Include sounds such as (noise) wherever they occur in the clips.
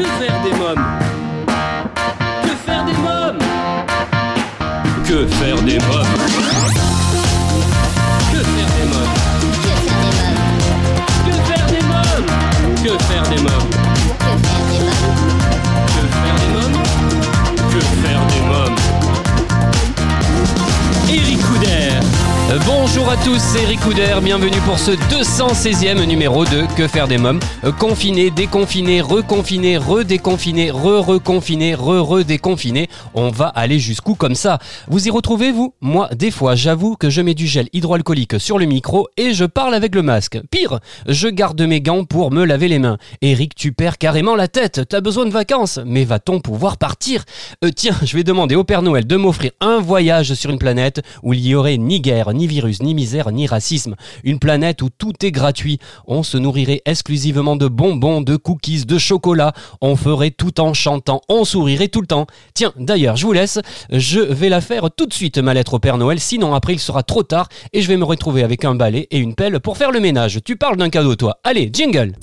Que faire des mômes Que faire des mômes Que faire des mômes Que faire des mômes Que faire des mômes Que faire des mômes Que faire des mômes Que faire des mômes Eric Bonjour à tous, c'est Eric Couder, bienvenue pour ce 216e numéro de Que faire des mômes? Confiné, déconfiné, reconfiné, redéconfiné, re-reconfiné, re-redéconfiné. On va aller jusqu'où comme ça? Vous y retrouvez vous? Moi, des fois, j'avoue que je mets du gel hydroalcoolique sur le micro et je parle avec le masque. Pire, je garde mes gants pour me laver les mains. Eric, tu perds carrément la tête, t'as besoin de vacances, mais va-t-on pouvoir partir? Euh, Tiens, je vais demander au Père Noël de m'offrir un voyage sur une planète où il y aurait ni guerre, ni virus, ni misère, ni racisme. Une planète où tout est gratuit. On se nourrirait exclusivement de bonbons, de cookies, de chocolat. On ferait tout en chantant. On sourirait tout le temps. Tiens, d'ailleurs, je vous laisse. Je vais la faire tout de suite, ma lettre au Père Noël. Sinon, après, il sera trop tard et je vais me retrouver avec un balai et une pelle pour faire le ménage. Tu parles d'un cadeau, toi. Allez, jingle!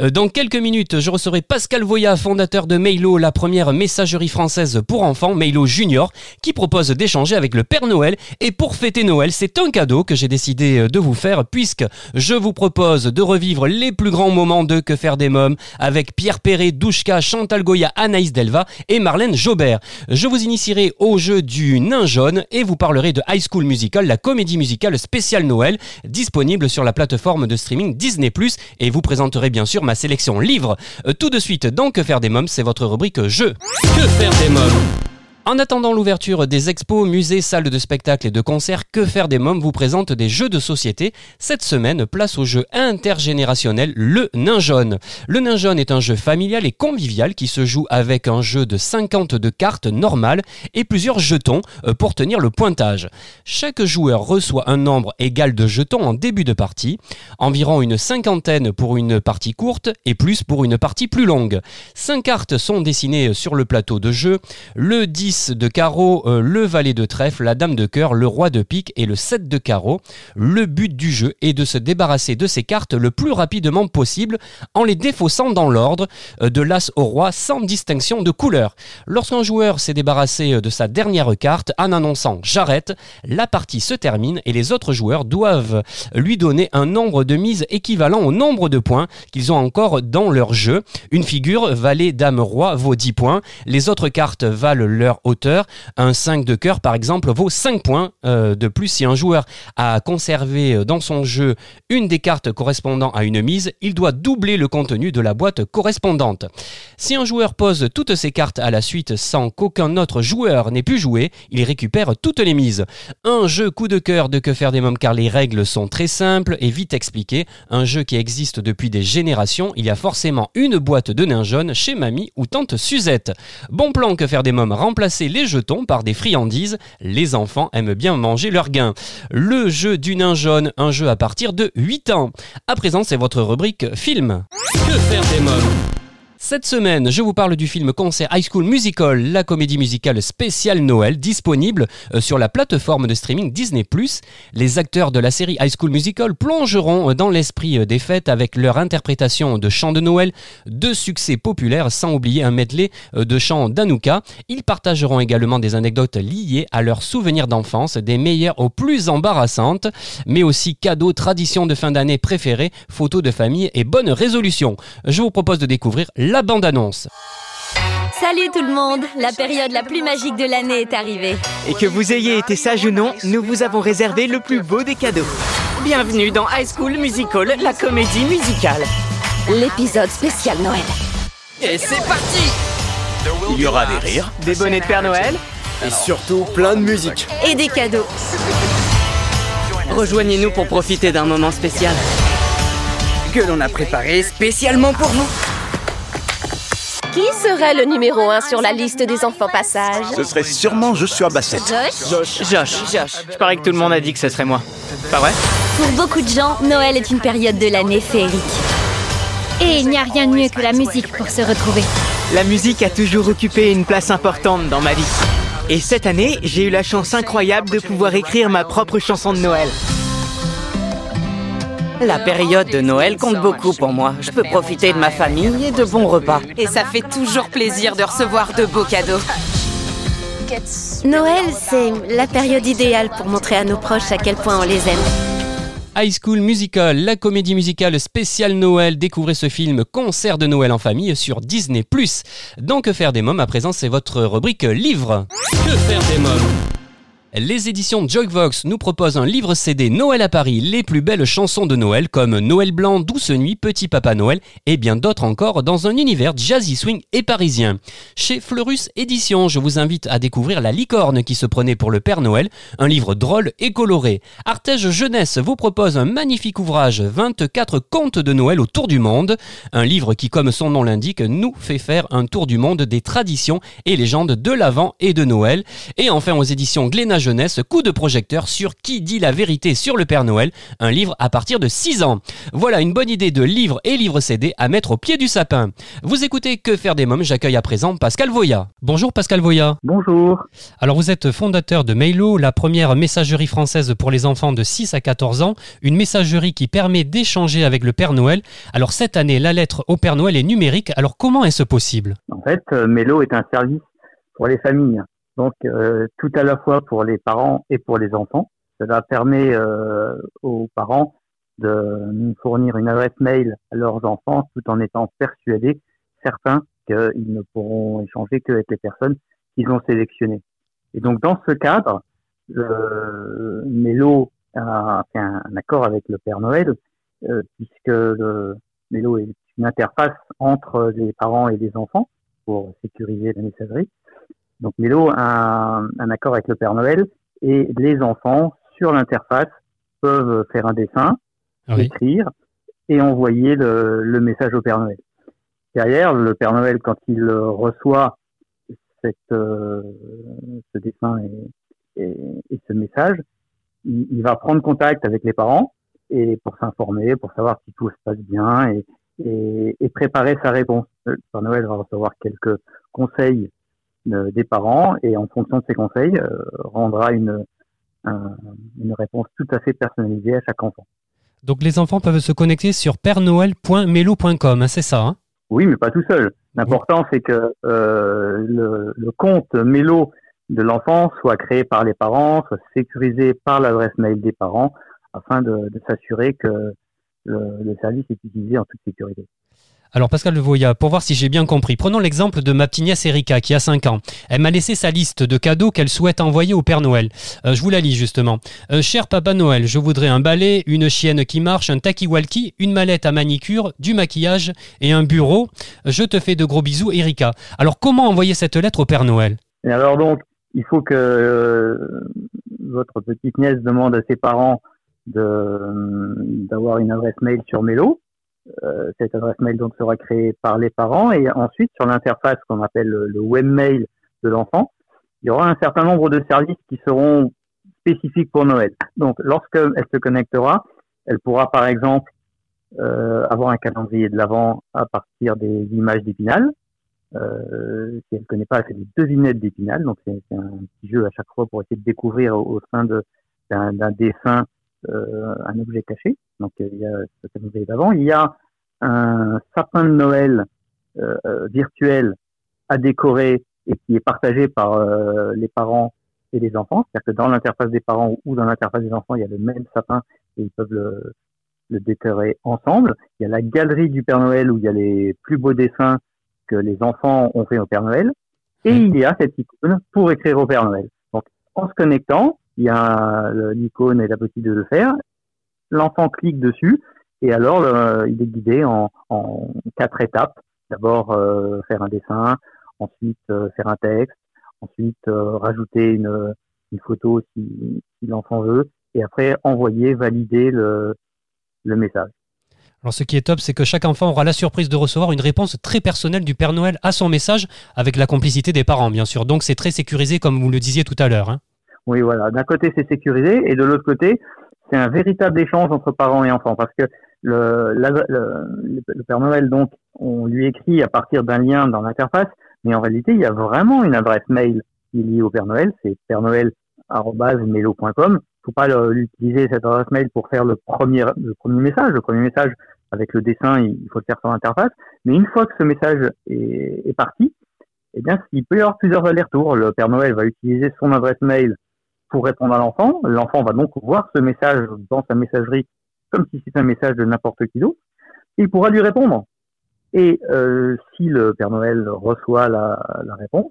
Euh, Dans quelques minutes, je recevrai Pascal Voya, fondateur de Mailo, la première messagerie française pour enfants, Mailo Junior, qui propose d'échanger avec le Père Noël. Et pour fêter Noël, c'est un cadeau que j'ai décidé euh, de vous faire, puisque je vous propose de revivre les plus grands moments de Que faire des mômes avec Pierre Perret, Douchka, Chantal Goya, Anaïs Delva et Marlène Jobert. Je vous initierai au jeu du nain jaune et vous parlerai de High School Musical, la comédie musicale spéciale Noël, disponible sur la plateforme de streaming Disney+, et vous présenterai bien sûr ma sélection livre. Euh, Tout de suite, dans Que faire des mômes, c'est votre rubrique jeu. Que faire des mômes? En attendant l'ouverture des expos, musées, salles de spectacle et de concerts, Que faire des mômes vous présente des jeux de société. Cette semaine, place au jeu intergénérationnel Le Nain Jaune. Le Nain Jaune est un jeu familial et convivial qui se joue avec un jeu de 52 cartes normales et plusieurs jetons euh, pour tenir le pointage. Chaque joueur reçoit un nombre égal de jetons en début de partie, environ une cinquantaine pour une partie courte et plus pour une partie plus longue. Cinq cartes sont dessinées sur le plateau de jeu. Le 10 de carreau, le valet de trèfle, la dame de cœur, le roi de pique et le 7 de carreau. Le but du jeu est de se débarrasser de ces cartes le plus rapidement possible en les défaussant dans l'ordre euh, de l'as au roi sans distinction de couleur. Lorsqu'un joueur s'est débarrassé euh, de sa dernière carte en annonçant j'arrête, la partie se termine et les autres joueurs doivent lui donner un nombre de mises équivalent au nombre de points qu'ils ont encore dans leur jeu. Une figure, valet, dame, roi, vaut 10 points. Les autres cartes valent leur hauteur. Un 5 de cœur, par exemple, vaut 5 points euh, de plus. Si un joueur a conservé euh, dans son jeu une des cartes correspondant à une mise, il doit doubler le contenu de la boîte correspondante. Si un joueur pose toutes ses cartes à la suite sans qu'aucun autre joueur n'ait pu jouer, il récupère toutes les mises. Un jeu coup de cœur de Que faire des mômes car les règles sont très simples et vite expliquées. Un jeu qui existe depuis des générations. Il y a forcément une boîte de nains jaunes chez mamie ou tante Suzette. Bon plan Que faire des mômes les jetons par des friandises. Les enfants aiment bien manger leurs gains. Le jeu du nain jaune, un jeu à partir de 8 ans. À présent, c'est votre rubrique film. Que faire des Cette semaine, je vous parle du film concert High School Musical, la comédie musicale spéciale Noël, disponible euh, sur la plateforme de streaming Disney+. Les acteurs de la série High School Musical plongeront euh, dans l'esprit euh, des fêtes avec leur interprétation de chants de Noël, de succès populaires, sans oublier un medley de chants d'Anouka. Ils partageront également des anecdotes liées à leurs souvenirs d'enfance, des meilleures aux plus embarrassantes, mais aussi cadeaux, traditions de fin d'année préférées, photos de famille et bonnes résolutions. Je vous propose de découvrir la bande-annonce. Salut tout le monde, la période la plus magique de l'année est arrivée. Et que vous ayez été sage ou non, nous vous avons réservé le plus beau des cadeaux. Bienvenue dans High School Musical, la comédie musicale. L'épisode spécial Noël. Et c'est parti Il y aura des rires Des bonnets de Père Noël et surtout plein de musique. Et des cadeaux. Rejoignez-nous pour profiter d'un moment spécial. Que l'on a préparé spécialement pour vous. Qui serait le numéro 1 sur la liste des enfants passage Ce serait sûrement Joshua Bassett. Josh Josh. Je parie que tout le monde a dit que ce serait moi. Pas vrai? Pour beaucoup de gens, Noël est une période de l'année féerique. Et il n'y a rien de mieux que la musique pour se retrouver. La musique a toujours occupé une place importante dans ma vie. Et cette année, j'ai eu la chance incroyable de pouvoir écrire ma propre chanson de Noël. La période de Noël compte beaucoup pour moi. Je peux profiter de ma famille et de bons repas. Et ça fait toujours plaisir de recevoir de beaux cadeaux. Noël, c'est la période idéale pour montrer à nos proches à quel point on les aime. High School Musical, la comédie musicale spéciale Noël. Découvrez ce film Concert de Noël en famille sur Disney+. Dans Que faire des mômes, à présent, c'est votre rubrique livre. Que faire des mômes? Les éditions Jogvox nous proposent un livre CD Noël à Paris, les plus belles chansons de Noël comme Noël blanc, Douce nuit, Petit Papa Noël et bien d'autres encore dans un univers jazzy swing et parisien. Chez Fleurus Éditions, je vous invite à découvrir La licorne qui se prenait pour le Père Noël, un livre drôle et coloré. Artege Jeunesse vous propose un magnifique ouvrage 24 contes de Noël autour du monde, un livre qui comme son nom l'indique nous fait faire un tour du monde des traditions et légendes de l'Avent et de Noël. Et enfin aux éditions Glénat Jeunesse, coup de projecteur sur Qui dit la vérité sur le Père Noël, un livre à partir de 6 ans. Voilà une bonne idée de livre et livre CD à mettre au pied du sapin. Vous écoutez Que faire des mômes, j'accueille à présent Pascal Voya. Bonjour Pascal Voya. Bonjour. Alors vous êtes fondateur de Mailo, la première messagerie française pour les enfants de 6 à 14 ans, une messagerie qui permet d'échanger avec le Père Noël. Alors cette année, la lettre au Père Noël est numérique, alors comment est-ce possible? En fait, euh, Mélo est un service pour les familles, donc euh, tout à la fois pour les parents et pour les enfants. Cela permet euh, aux parents de fournir une adresse mail à leurs enfants tout en étant persuadés, certains, qu'ils ne pourront échanger qu'avec les personnes qu'ils ont sélectionnées. Et donc dans ce cadre, euh, Mélo a fait un, un accord avec le Père Noël, euh, puisque le Mélo est une interface entre les parents et les enfants pour sécuriser la messagerie. Donc Mélo a un, un accord avec le Père Noël et les enfants sur l'interface peuvent faire un dessin, Oui. écrire et envoyer le, le message au Père Noël. Derrière, le Père Noël, quand il reçoit cette, euh, ce dessin et, et, et ce message, il, il va prendre contact avec les parents et pour s'informer, pour savoir si tout se passe bien et, préparer sa réponse. Le Père Noël va recevoir quelques conseils des parents et en fonction de ces conseils, euh, rendra une, un- une réponse tout à fait personnalisée à chaque enfant. Donc les enfants peuvent se connecter sur pèrenoël.melo.com, hein, c'est ça hein? Oui, mais pas tout seul. L'important, c'est que euh, le, le compte Mélo de l'enfant soit créé par les parents, soit sécurisé par l'adresse mail des parents, afin de, de s'assurer que le, le service est utilisé en toute sécurité. Alors Pascal Levoya, pour voir si j'ai bien compris, prenons l'exemple de ma petite nièce Erika qui a 5 ans. Elle m'a laissé sa liste de cadeaux qu'elle souhaite envoyer au Père Noël. Euh, je vous la lis justement. Euh, cher Papa Noël, je voudrais un balai, une chienne qui marche, un talkie-walkie, une mallette à manicure, du maquillage et un bureau. Je te fais de gros bisous Erika. Alors comment envoyer cette lettre au Père Noël? Alors donc, il faut que euh, votre petite nièce demande à ses parents d'avoir une adresse mail sur Mélo. Euh, cette adresse mail donc sera créée par les parents et ensuite sur l'interface qu'on appelle le, webmail de l'enfant, il y aura un certain nombre de services qui seront spécifiques pour Noël. Donc lorsqu'elle se connectera, elle pourra par exemple euh, avoir un calendrier de l'avant à partir des images d'Épinal. Euh, si elle ne connaît pas, elle fait des devinettes d'Épinal. Donc c'est un petit jeu à chaque fois pour essayer de découvrir au, au sein d'un dessin un objet caché. Donc euh, il y a ce calendrier d'avant. Il y a un sapin de Noël euh, euh, virtuel à décorer et qui est partagé par euh, les parents et les enfants. C'est-à-dire que dans l'interface des parents ou dans l'interface des enfants, il y a le même sapin et ils peuvent le, le décorer ensemble. Il y a la galerie du Père Noël où il y a les plus beaux dessins que les enfants ont fait au Père Noël. Et il y a cette icône pour écrire au Père Noël. Donc, en se connectant, il y a l'icône et la possibilité de le faire. L'enfant clique dessus et alors il est guidé en, quatre étapes. D'abord euh, faire un dessin, ensuite euh, faire un texte, ensuite euh, rajouter une, photo si, l'enfant veut, et après envoyer, valider le, le message. Alors ce qui est top, c'est que chaque enfant aura la surprise de recevoir une réponse très personnelle du Père Noël à son message, avec la complicité des parents, bien sûr. Donc c'est très sécurisé, comme vous le disiez tout à l'heure. hein. Oui, voilà. D'un côté, c'est sécurisé, et de l'autre côté, c'est un véritable échange entre parents et enfants, parce que le, la- le, le Père Noël, donc, on lui écrit à partir d'un lien dans l'interface, mais en réalité, il y a vraiment une adresse mail qui est liée au Père Noël, c'est père Noël@melo.com, faut pas l'utiliser cette adresse mail pour faire le premier le premier message. Le premier message avec le dessin, il faut le faire sur l'interface. Mais une fois que ce message est, est parti, eh bien, il peut y avoir plusieurs allers-retours. Le Père Noël va utiliser son adresse mail pour répondre à l'enfant. L'enfant va donc voir ce message dans sa messagerie comme si c'était un message de n'importe qui d'autre. Il pourra lui répondre. Et euh, si le Père Noël reçoit la, réponse,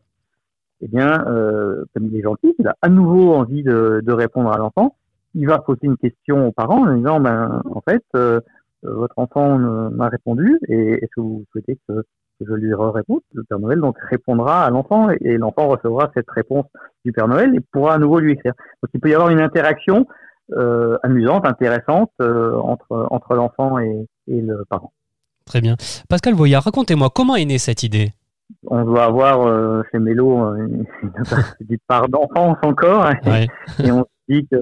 eh bien, euh, comme il est gentil, il a à nouveau envie de, répondre à l'enfant. Il va poser une question aux parents en disant, ben, en fait, euh, votre enfant m'a répondu et est-ce que vous souhaitez que je lui réponde Le Père Noël donc répondra à l'enfant et l'enfant recevra cette réponse du Père Noël et pourra à nouveau lui écrire. Donc il peut y avoir une interaction euh, amusante, intéressante euh, entre entre l'enfant et, et le parent. Très bien. Pascal Voyard, racontez-moi comment est née cette idée? On doit avoir euh, chez Mélo euh, une, (laughs) petite part d'enfance encore Ouais. et on se dit que,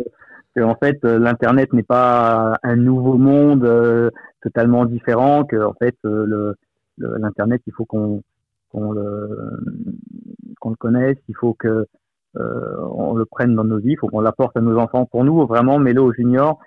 que, en fait l'internet n'est pas un nouveau monde euh, totalement différent que en fait euh, le- l'internet il faut qu'on qu'on le qu'on le connaisse il faut que euh, on le prenne dans nos vies il faut qu'on l'apporte à nos enfants. Pour nous vraiment Mélo Junior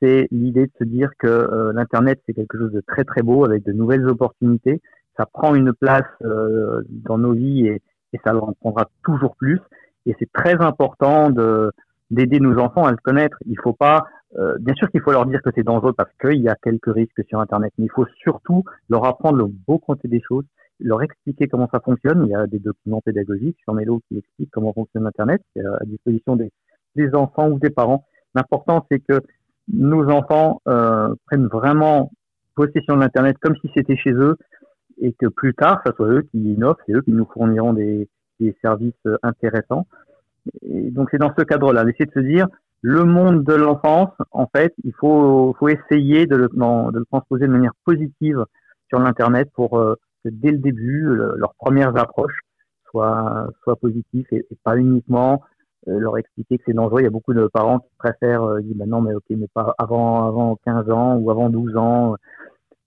c'est l'idée de se dire que euh, l'internet c'est quelque chose de très très beau avec de nouvelles opportunités. Ça prend une place euh, dans nos vies et, et ça en prendra toujours plus. Et c'est très important de d'aider nos enfants à le connaître. Il faut pas, euh, bien sûr qu'il faut leur dire que c'est dangereux parce qu'il y a quelques risques sur Internet, mais il faut surtout leur apprendre le beau côté des choses, leur expliquer comment ça fonctionne. Il y a des documents pédagogiques sur Melo qui expliquent comment fonctionne Internet à disposition des, enfants ou des parents. L'important, c'est que nos enfants euh, prennent vraiment possession de l'Internet comme si c'était chez eux et que plus tard, ça soit eux qui innovent, c'est eux qui nous fourniront des, des services euh, intéressants. Et donc c'est dans ce cadre-là, d'essayer de se dire le monde de l'enfance, en fait, il faut, faut essayer de le, de le transposer de manière positive sur l'internet pour euh, que dès le début, le- leurs premières approches soient, soient positives et, pas uniquement euh, leur expliquer que c'est dangereux. Il y a beaucoup de parents qui préfèrent euh, dire bah non mais ok mais pas avant avant 15 ans ou avant 12 ans, euh,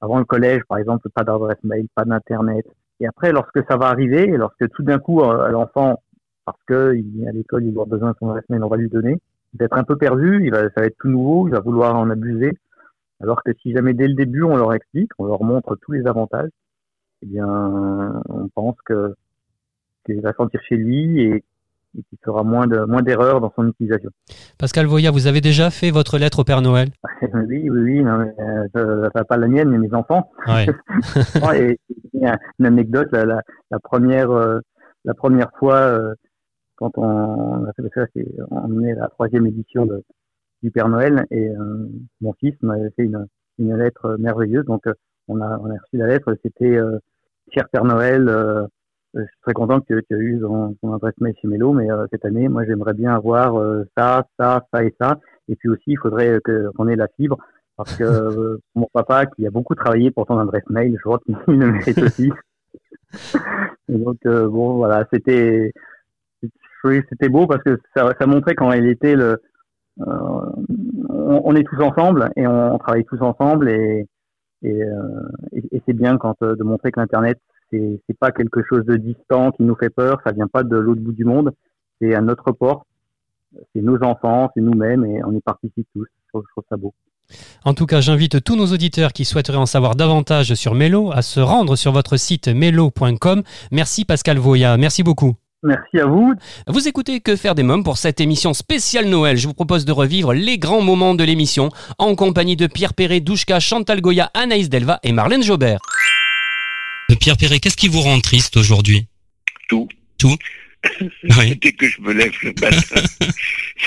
avant le collège par exemple, pas d'adresse mail, pas d'internet. Et après lorsque ça va arriver, lorsque tout d'un coup l'enfant parce que il à l'école, il aura besoin de son adresse mail, on va lui donner. Il va être un peu perdu, il va, ça va être tout nouveau, il va vouloir en abuser. Alors que si jamais dès le début on leur explique, on leur montre tous les avantages, eh bien, on pense que qu'il va sentir chez lui et, et qu'il fera moins de moins d'erreurs dans son utilisation. Pascal Voyard, vous avez déjà fait votre lettre au Père Noël? (laughs) Oui, oui, oui, non, mais, euh, pas la mienne, mais mes enfants. Ouais. (laughs) et a une anecdote, la, la, la première, euh, la première fois, euh, quand on, a fait ça, c'est, on est à la troisième édition de, du Père Noël et euh, mon fils m'avait fait une, une lettre merveilleuse. Donc, euh, on a, on a reçu la lettre. C'était euh, Cher Père Noël, euh, je suis très content que tu as eu ton, ton adresse mail chez Mélo, mais cette année, moi, j'aimerais bien avoir ça, ça, ça et ça. Et puis aussi, il faudrait qu'on ait la fibre parce que (laughs) mon papa, qui a beaucoup travaillé pour ton adresse mail, je crois qu'il (laughs) le mérite aussi. (laughs) Et donc, bon, voilà, c'était oui, c'était beau parce que ça, ça montrait il était le. euh, on, est tous ensemble et on, travaille tous ensemble et et, euh, c'est bien quand euh, de montrer que l'internet c'est c'est pas quelque chose de distant qui nous fait peur, ça vient pas de l'autre bout du monde, c'est à notre porte, c'est nos enfants, c'est nous-mêmes et on y participe tous. Je trouve, je trouve ça beau. En tout cas, j'invite tous nos auditeurs qui souhaiteraient en savoir davantage sur Mélo à se rendre sur votre site melo.com. Merci Pascal Voya, merci beaucoup. Merci à vous. Vous écoutez Que faire des mômes pour cette émission spéciale Noël. Je vous propose de revivre les grands moments de l'émission en compagnie de Pierre Perret, Douchka, Chantal Goya, Anaïs Delva et Marlène Jobert. Pierre Perret, qu'est-ce qui vous rend triste aujourd'hui? Tout. Tout? Oui. (laughs) Dès que je me lève le matin, (laughs)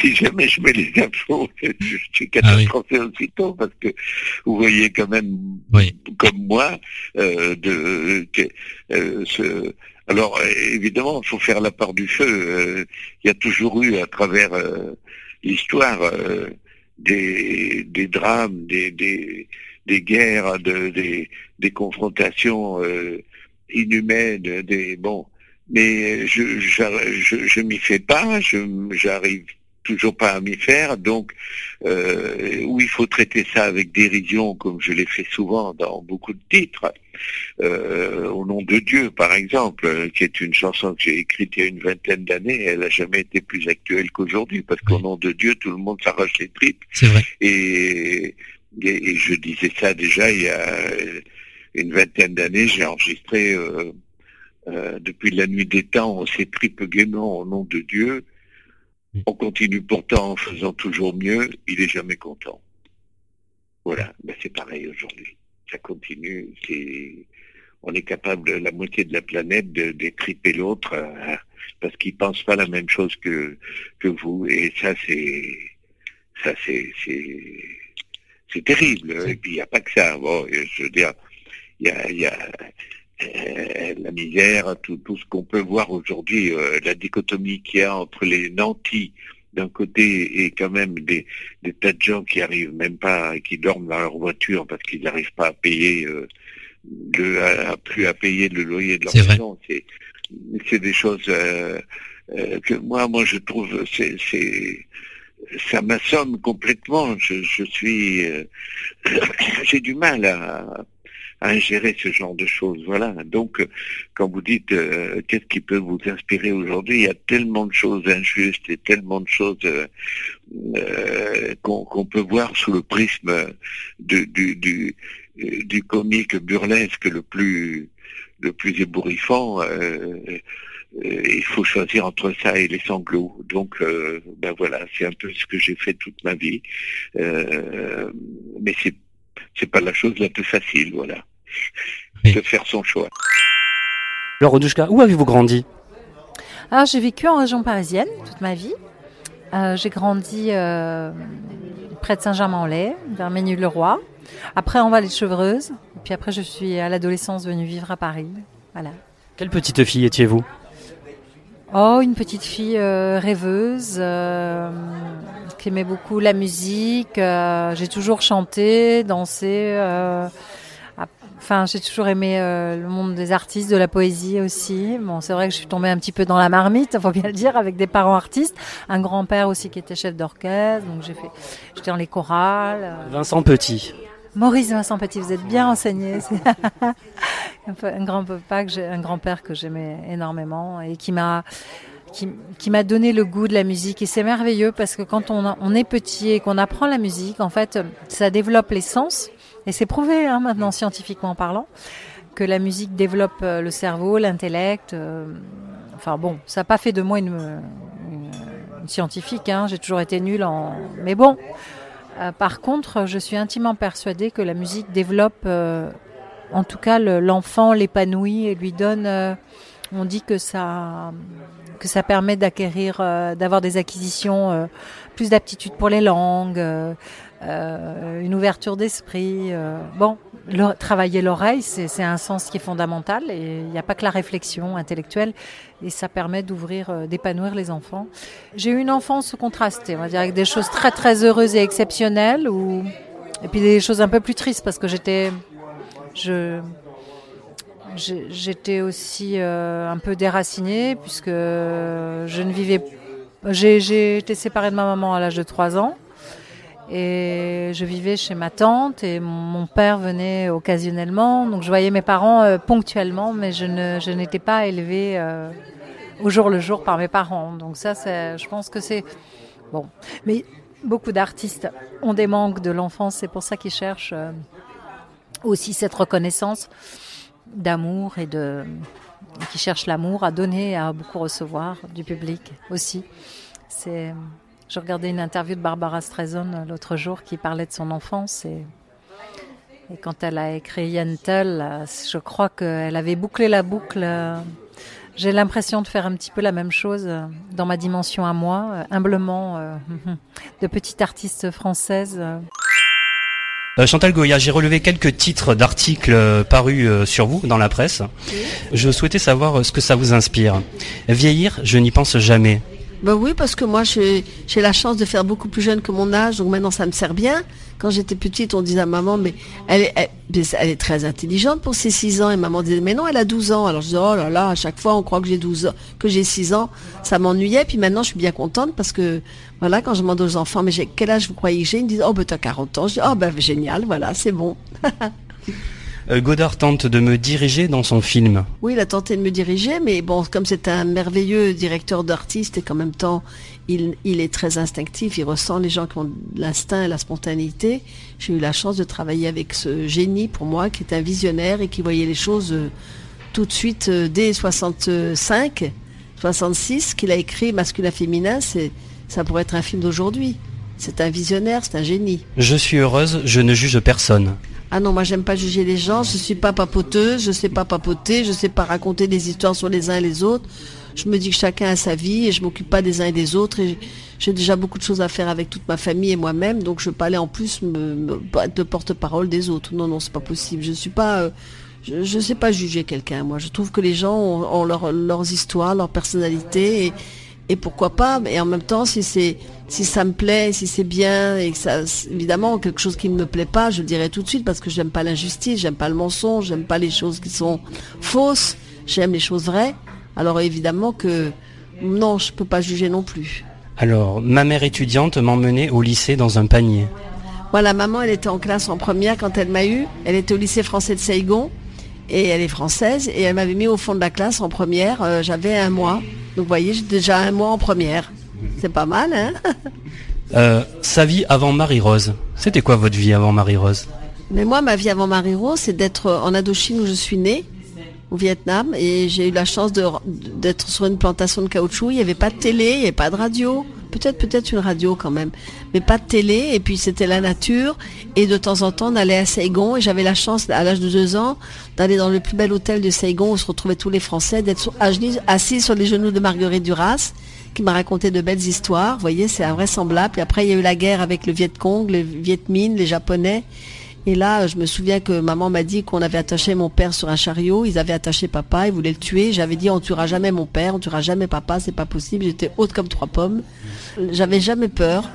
si jamais je mets les infos, (laughs) je suis Ah oui. catastrophé aussitôt parce que vous voyez quand même, Oui. comme moi, euh, de, que, euh, ce, alors évidemment, il faut faire la part du feu. Euh, Il y a toujours eu à travers euh, l'histoire euh, des, des drames, des, des, des guerres, de, des, des confrontations euh, inhumaines, des bon. Mais je j'arr- je, je m'y fais pas, je j'arrive toujours pas à m'y faire, donc euh, oui, il faut traiter ça avec dérision, comme je l'ai fait souvent dans beaucoup de titres. euh, Au nom de Dieu, par exemple, qui est une chanson que j'ai écrite il y a une vingtaine d'années, elle n'a jamais été plus actuelle qu'aujourd'hui, parce qu'au nom de Dieu, tout le monde s'arrache les tripes. C'est vrai. Et, et, je disais ça déjà il y a une vingtaine d'années, j'ai enregistré euh, euh, depuis la nuit des temps, on s'étripe gaiement au nom de Dieu. On continue pourtant en faisant toujours mieux, il est jamais content. Voilà, ben c'est pareil aujourd'hui. Ça continue, c'est on est capable, la moitié de la planète, de d'étriper l'autre euh, parce qu'il pense pas la même chose que que vous. Et ça, c'est ça, c'est c'est terrible. Et puis il n'y a pas que ça. Bon, je veux dire, il y a, y a euh, la misère, tout, tout ce qu'on peut voir aujourd'hui, euh, la dichotomie qu'il y a entre les nantis d'un côté et quand même des, des tas de gens qui arrivent même pas, qui dorment dans leur voiture parce qu'ils n'arrivent pas à payer euh, le, à, plus à payer le loyer de leur maison. C'est, c'est des choses que moi, moi je trouve, c'est, c'est ça m'assomme complètement. Je, je suis, (coughs) j'ai du mal à, à ingérer ce genre de choses. Voilà. Donc, quand vous dites euh, qu'est-ce qui peut vous inspirer aujourd'hui, il y a tellement de choses injustes et tellement de choses euh, euh, qu'on peut voir sous le prisme du, du, du, comique burlesque le plus le plus ébouriffant. il faut choisir entre ça et les sanglots. Donc, ben voilà, c'est un peu ce que j'ai fait toute ma vie. mais c'est c'est pas la chose la plus facile, voilà de faire son choix. Alors, où avez-vous grandi? Alors, j'ai vécu en région parisienne toute ma vie. Euh, j'ai grandi euh, près de Saint-Germain-en-Laye, vers Ménil-le-Roi. Après, en Vallée de Chevreuse. Et puis après, je suis à l'adolescence venue vivre à Paris. Voilà. Quelle petite fille étiez-vous? Oh, une petite fille euh, rêveuse qui aimait beaucoup la musique. j'ai toujours chanté, dansé. Enfin, j'ai toujours aimé euh, le monde des artistes, de la poésie aussi. Bon, c'est vrai que je suis tombée un petit peu dans la marmite, (laughs) faut bien le dire, avec des parents artistes, un grand-père aussi qui était chef d'orchestre, donc j'ai fait, j'étais dans les chorales. Euh. Vincent Petit. Maurice Vincent Petit, vous êtes bien enseigné. (laughs) un grand papa que j'ai, un grand-père que j'aimais énormément et qui m'a qui, qui m'a donné le goût de la musique et c'est merveilleux parce que quand on, on est petit et qu'on apprend la musique, en fait, ça développe les sens et c'est prouvé hein, maintenant scientifiquement parlant que la musique développe euh, le cerveau, l'intellect. Euh, enfin bon, ça n'a pas fait de moi une, scientifique. Hein, J'ai toujours été nulle en. Mais bon. Euh, par contre, je suis intimement persuadée que la musique développe, en tout cas, l'enfant l'épanouit et lui donne. on dit que ça que ça permet d'acquérir, d'avoir des acquisitions, plus d'aptitude pour les langues, euh, une ouverture d'esprit. Euh, bon, travailler l'oreille, c'est un sens qui est fondamental et il n'y a pas que la réflexion intellectuelle et ça permet d'ouvrir, euh, d'épanouir les enfants. J'ai eu une enfance contrastée, on va dire, avec des choses très très heureuses et exceptionnelles ou et puis des choses un peu plus tristes parce que j'étais, je j'étais aussi un peu déracinée puisque je ne vivais j'ai été séparée de ma maman à l'âge de 3 ans et je vivais chez ma tante et mon père venait occasionnellement. Donc je voyais mes parents euh, ponctuellement, mais je, n'étais pas élevée euh, au jour le jour par mes parents. Donc ça, je pense que c'est bon. Mais beaucoup d'artistes ont des manques de l'enfance. C'est pour ça qu'ils cherchent euh, aussi cette reconnaissance d'amour et de qui cherchent l'amour à donner, à beaucoup recevoir du public aussi. C'est je regardais une interview de Barbara Streisand euh, l'autre jour qui parlait de son enfance et, et quand elle a écrit Yentl, euh, je crois qu'elle avait bouclé la boucle. Euh, j'ai l'impression de faire un petit peu la même chose dans ma dimension à moi, humblement, (laughs) de petite artiste française. Chantal Goya, j'ai relevé quelques titres d'articles parus sur vous dans la presse. Je souhaitais savoir ce que ça vous inspire. Vieillir, je n'y pense jamais. Ben oui, parce que moi, j'ai la chance de faire beaucoup plus jeune que mon âge, donc maintenant, ça me sert bien. Quand j'étais petite, on disait à maman, mais elle est, elle, est très intelligente pour ses 6 ans. Et maman disait, mais non, elle a 12 ans. Alors je disais, oh là là, à chaque fois, on croit que j'ai 12 ans, que j'ai 6 ans. Ça m'ennuyait. Puis maintenant, je suis bien contente parce que, voilà, quand je demande aux enfants, mais quel âge vous croyez que j'ai? Ils me disent, oh, ben t'as 40 ans. Je dis, oh, ben génial, voilà, c'est bon. (laughs) Euh, Godard tente de me diriger dans son film. Oui, il a tenté de me diriger, mais bon, comme c'est un merveilleux directeur d'artiste et qu'en même temps, il, il, est très instinctif, il ressent les gens qui ont l'instinct et la spontanéité. J'ai eu la chance de travailler avec ce génie, pour moi, qui est un visionnaire et qui voyait les choses euh, tout de suite euh, dès 65, 66, qu'il a écrit Masculin-Féminin, c'est, ça pourrait être un film d'aujourd'hui. C'est un visionnaire, c'est un génie. Je suis heureuse, je ne juge personne. Ah non, moi j'aime pas juger les gens, je suis pas papoteuse, je sais pas papoter, je sais pas raconter des histoires sur les uns et les autres. Je me dis que chacun a sa vie et je m'occupe pas des uns et des autres et j'ai déjà beaucoup de choses à faire avec toute ma famille et moi-même, donc je veux pas aller en plus me, me de porte-parole des autres. Non, non, c'est pas possible. Je suis pas, euh, je, je sais pas juger quelqu'un. Moi, je trouve que les gens ont, ont leur, leurs histoires, leur personnalité et, et pourquoi pas. Et en même temps, si c'est si ça me plaît, si c'est bien et que ça, évidemment, quelque chose qui ne me plaît pas, je le dirai tout de suite parce que j'aime pas l'injustice, j'aime pas le mensonge, j'aime pas les choses qui sont fausses, j'aime les choses vraies. Alors évidemment que non, je peux pas juger non plus. Alors, ma mère étudiante m'emmenait au lycée dans un panier. Voilà, maman, elle était en classe en première quand elle m'a eu. Elle était au lycée français de Saigon et elle est française et elle m'avait mis au fond de la classe en première. Euh, J'avais un mois, donc vous voyez, j'ai déjà un mois en première. C'est pas mal, hein? (laughs) Euh, Sa vie avant Marie-Rose. C'était quoi votre vie avant Marie-Rose? Mais moi, ma vie avant Marie-Rose, c'est d'être en Indochine où je suis née, au Vietnam, et j'ai eu la chance d'être sur une plantation de caoutchouc. Il n'y avait pas de télé, il n'y avait pas de radio. Peut-être, peut-être une radio quand même, mais pas de télé. Et puis c'était la nature. Et de temps en temps, on allait à Saigon. Et j'avais la chance, à l'âge de deux ans, d'aller dans le plus bel hôtel de Saigon où se retrouvaient tous les Français, d'être assis sur les genoux de Marguerite Duras qui m'a raconté de belles histoires. Vous voyez, c'est invraisemblable. Puis après, il y a eu la guerre avec le Viet Cong, le Viet Minh, les Japonais. Et là, je me souviens que maman m'a dit qu'on avait attaché mon père sur un chariot. Ils avaient attaché papa, ils voulaient le tuer. J'avais dit, on tuera jamais mon père, on tuera jamais papa, c'est pas possible. J'étais haute comme trois pommes. J'avais jamais peur.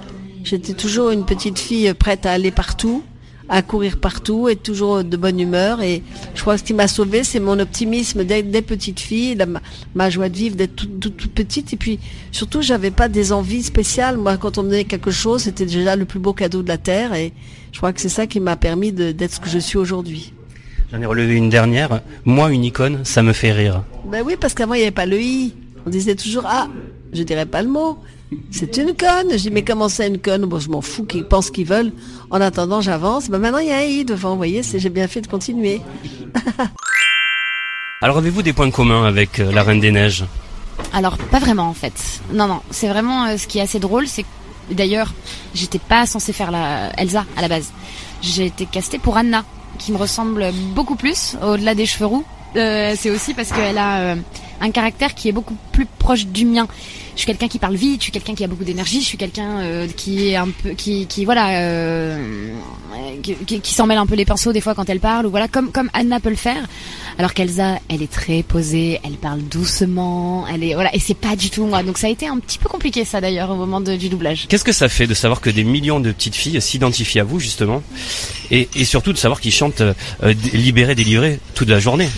J'étais toujours une petite fille prête à aller partout à courir partout, être toujours de bonne humeur. Et je crois que ce qui m'a sauvée, c'est mon optimisme dès, dès petite fille, la, ma joie de vivre d'être toute, toute, toute, petite. Et puis surtout, j'avais pas des envies spéciales. Moi, quand on me donnait quelque chose, c'était déjà le plus beau cadeau de la terre. Et je crois que c'est ça qui m'a permis d'être ce que je suis aujourd'hui. J'en ai relevé une dernière. Moi, une icône, ça me fait rire. Ben oui, parce qu'avant, il n'y avait pas le i. On disait toujours ah, je dirais pas le mot. C'est une conne. Je dis, mais comment c'est une conne? Bon, je m'en fous qu'ils pensent qu'ils veulent. En attendant, j'avance. Ben maintenant, il y a un i devant. Vous voyez, j'ai bien fait de continuer. (laughs) Alors, avez-vous des points communs avec euh, la Reine des Neiges? Alors, pas vraiment, en fait. Non, non. C'est vraiment euh, ce qui est assez drôle. C'est d'ailleurs, j'étais pas censée faire la Elsa à la base. J'ai été castée pour Anna, qui me ressemble beaucoup plus, au-delà des cheveux roux. Euh, c'est aussi parce qu'elle a euh, un caractère qui est beaucoup plus proche du mien. Je suis quelqu'un qui parle vite, je suis quelqu'un qui a beaucoup d'énergie, je suis quelqu'un euh, qui est un peu, qui, qui voilà, euh, qui, qui, qui s'en mêle un peu les pinceaux des fois quand elle parle ou voilà, comme comme Anna peut le faire. Alors qu'Elsa, elle est très posée, elle parle doucement, elle est voilà, et c'est pas du tout moi. Donc ça a été un petit peu compliqué ça d'ailleurs au moment de, du doublage. Qu'est-ce que ça fait de savoir que des millions de petites filles s'identifient à vous justement, et, et surtout de savoir qu'ils chantent euh, libérés, délivrés toute la journée?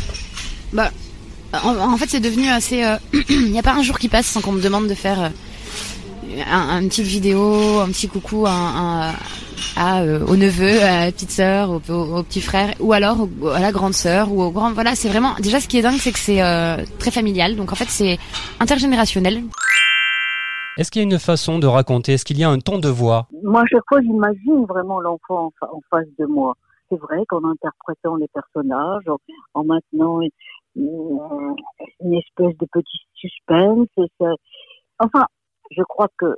Bah, en, en fait, c'est devenu assez. (clears throat) Il n'y a pas un jour qui passe sans qu'on me demande de faire euh, un, une petite vidéo, un petit coucou à, à, à euh, au neveu, à la petite sœur, au, au, au, petit frère, ou alors au, à la grande sœur, ou au grand. Voilà, c'est vraiment. Déjà, ce qui est dingue, c'est que c'est euh, très familial. Donc, en fait, c'est intergénérationnel. Est-ce qu'il y a une façon de raconter? Est-ce qu'il y a un ton de voix? Moi, à chaque fois, j'imagine vraiment l'enfant en, en face de moi c'est vrai qu'en interprétant les personnages, en, en maintenant une, une, espèce de petit suspense, enfin, je crois que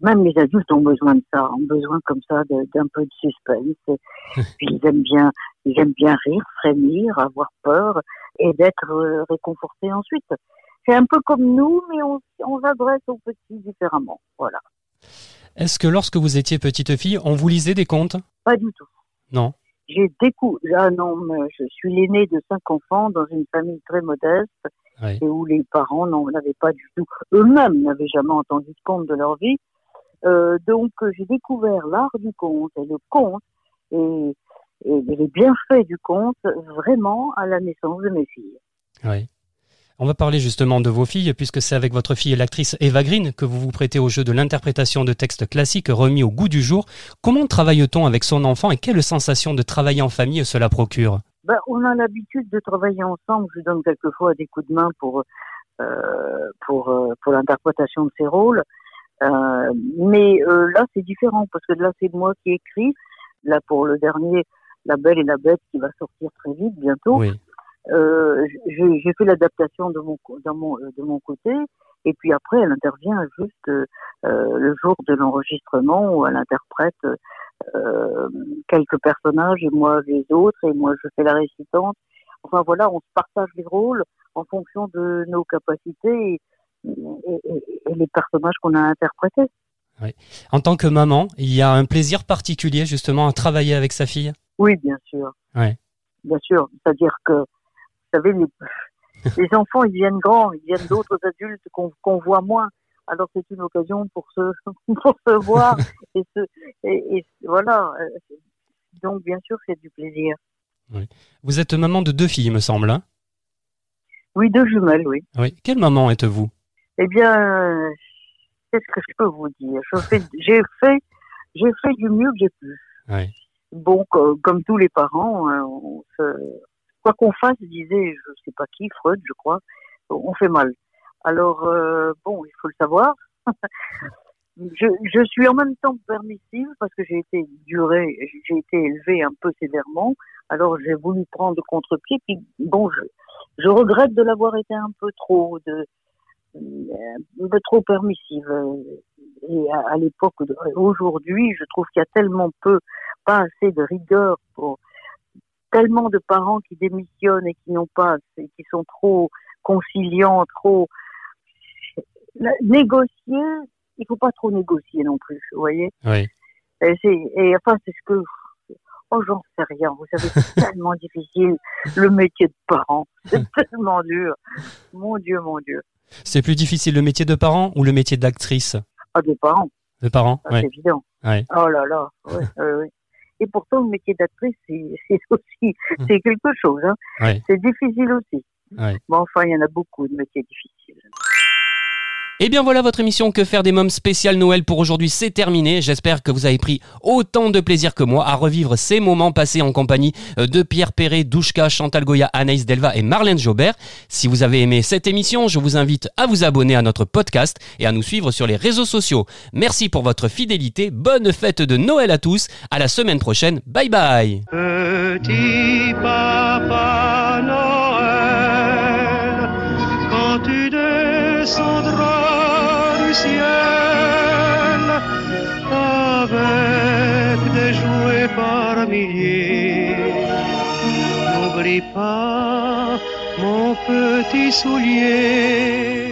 même les adultes ont besoin de ça, ont besoin comme ça d'un peu de suspense. (laughs) Puis ils aiment bien, ils aiment bien rire, frémir, avoir peur et d'être euh, réconfortés ensuite. C'est un peu comme nous, mais on, on s'adresse aux petits différemment. Voilà. Est-ce que lorsque vous étiez petite fille, on vous lisait des contes? Pas du tout. Non. J'ai découvert, ah non, je suis l'aîné de cinq enfants dans une famille très modeste oui. et où les parents n'en avaient pas du tout, eux-mêmes n'avaient jamais entendu de conte de leur vie. Euh, donc j'ai découvert l'art du conte et le conte et, et les bienfaits du conte vraiment à la naissance de mes filles. Oui. On va parler justement de vos filles, puisque c'est avec votre fille l'actrice Eva Green que vous vous prêtez au jeu de l'interprétation de textes classiques remis au goût du jour. Comment travaille-t-on avec son enfant et quelle sensation de travailler en famille cela procure? Ben, on a l'habitude de travailler ensemble. Je donne quelquefois des coups de main pour euh, pour euh, pour l'interprétation de ces rôles. Euh, mais euh, là, c'est différent parce que là, c'est moi qui écris. Là, pour le dernier, La Belle et la Bête, qui va sortir très vite bientôt. Oui. Euh, j'ai fait l'adaptation de mon dans mon de mon côté et puis après elle intervient juste euh, euh, le jour de l'enregistrement où elle interprète euh, quelques personnages et moi les autres et moi je fais la récitante enfin voilà on se partage les rôles en fonction de nos capacités et, et- et- et les personnages qu'on a interprétés Oui. En tant que maman, il y a un plaisir particulier justement à travailler avec sa fille? oui bien sûr Ouais. bien sûr c'est-à-dire que vous savez, les, (laughs) les enfants, ils viennent grands, ils viennent d'autres adultes qu'on voit moins. Alors c'est une occasion pour se, (laughs) pour se voir et, se, et, et voilà. Donc bien sûr, c'est du plaisir. Vous êtes maman de deux filles, il me semble. hein? Oui, deux jumelles, oui. oui. Quelle maman êtes-vous? Eh bien, euh, qu'est-ce que je peux vous dire? J'ai fait, j'ai fait du mieux que j'ai pu. Oui. Bon, co- comme tous les parents, hein, on se- quoi qu'on fasse, disait, je sais pas qui, Freud, je crois, on fait mal. Alors, euh, bon, il faut le savoir. (laughs) je, suis en même temps permissive parce que j'ai été durée, j'ai été élevée un peu sévèrement. Alors, j'ai voulu prendre contre-pied. Bon, je, regrette de l'avoir été un peu trop, de, un peu trop permissive. Et à, à l'époque, aujourd'hui, je trouve qu'il y a tellement peu, pas assez de rigueur pour tellement de parents qui démissionnent et qui n'ont pas, et qui sont trop conciliants, trop négocier. Il faut pas trop négocier non plus, vous voyez. Oui. Et, enfin, c'est ce que Oh, j'en sais rien. Vous savez, c'est (laughs) tellement difficile, le métier de parent. C'est (laughs) tellement dur. Mon Dieu, mon Dieu. C'est plus difficile le métier de parent ou le métier d'actrice? Ah, des parents, De parent, oui. c'est évident. Ouais. Oh là là, ouais, ouais. Et pourtant, le métier d'actrice, c'est (laughs) aussi, c'est quelque chose. Hein. Ouais. C'est difficile aussi. Ouais. Mais enfin, il y en a beaucoup de métiers difficiles. Et Eh bien voilà votre émission Que faire des mômes spécial Noël pour aujourd'hui, c'est terminé. J'espère que vous avez pris autant de plaisir que moi à revivre ces moments passés en compagnie euh, de Pierre Perret, Douchka, Chantal Goya, Anaïs Delva et Marlène Jobert. Si vous avez aimé cette émission, je vous invite à vous abonner à notre podcast et à nous suivre sur les réseaux sociaux. Merci pour votre fidélité, bonne fête de Noël à tous, à la semaine prochaine, bye bye musicienne avec des jouets par milliers. N'oublie pas mon petit soulier.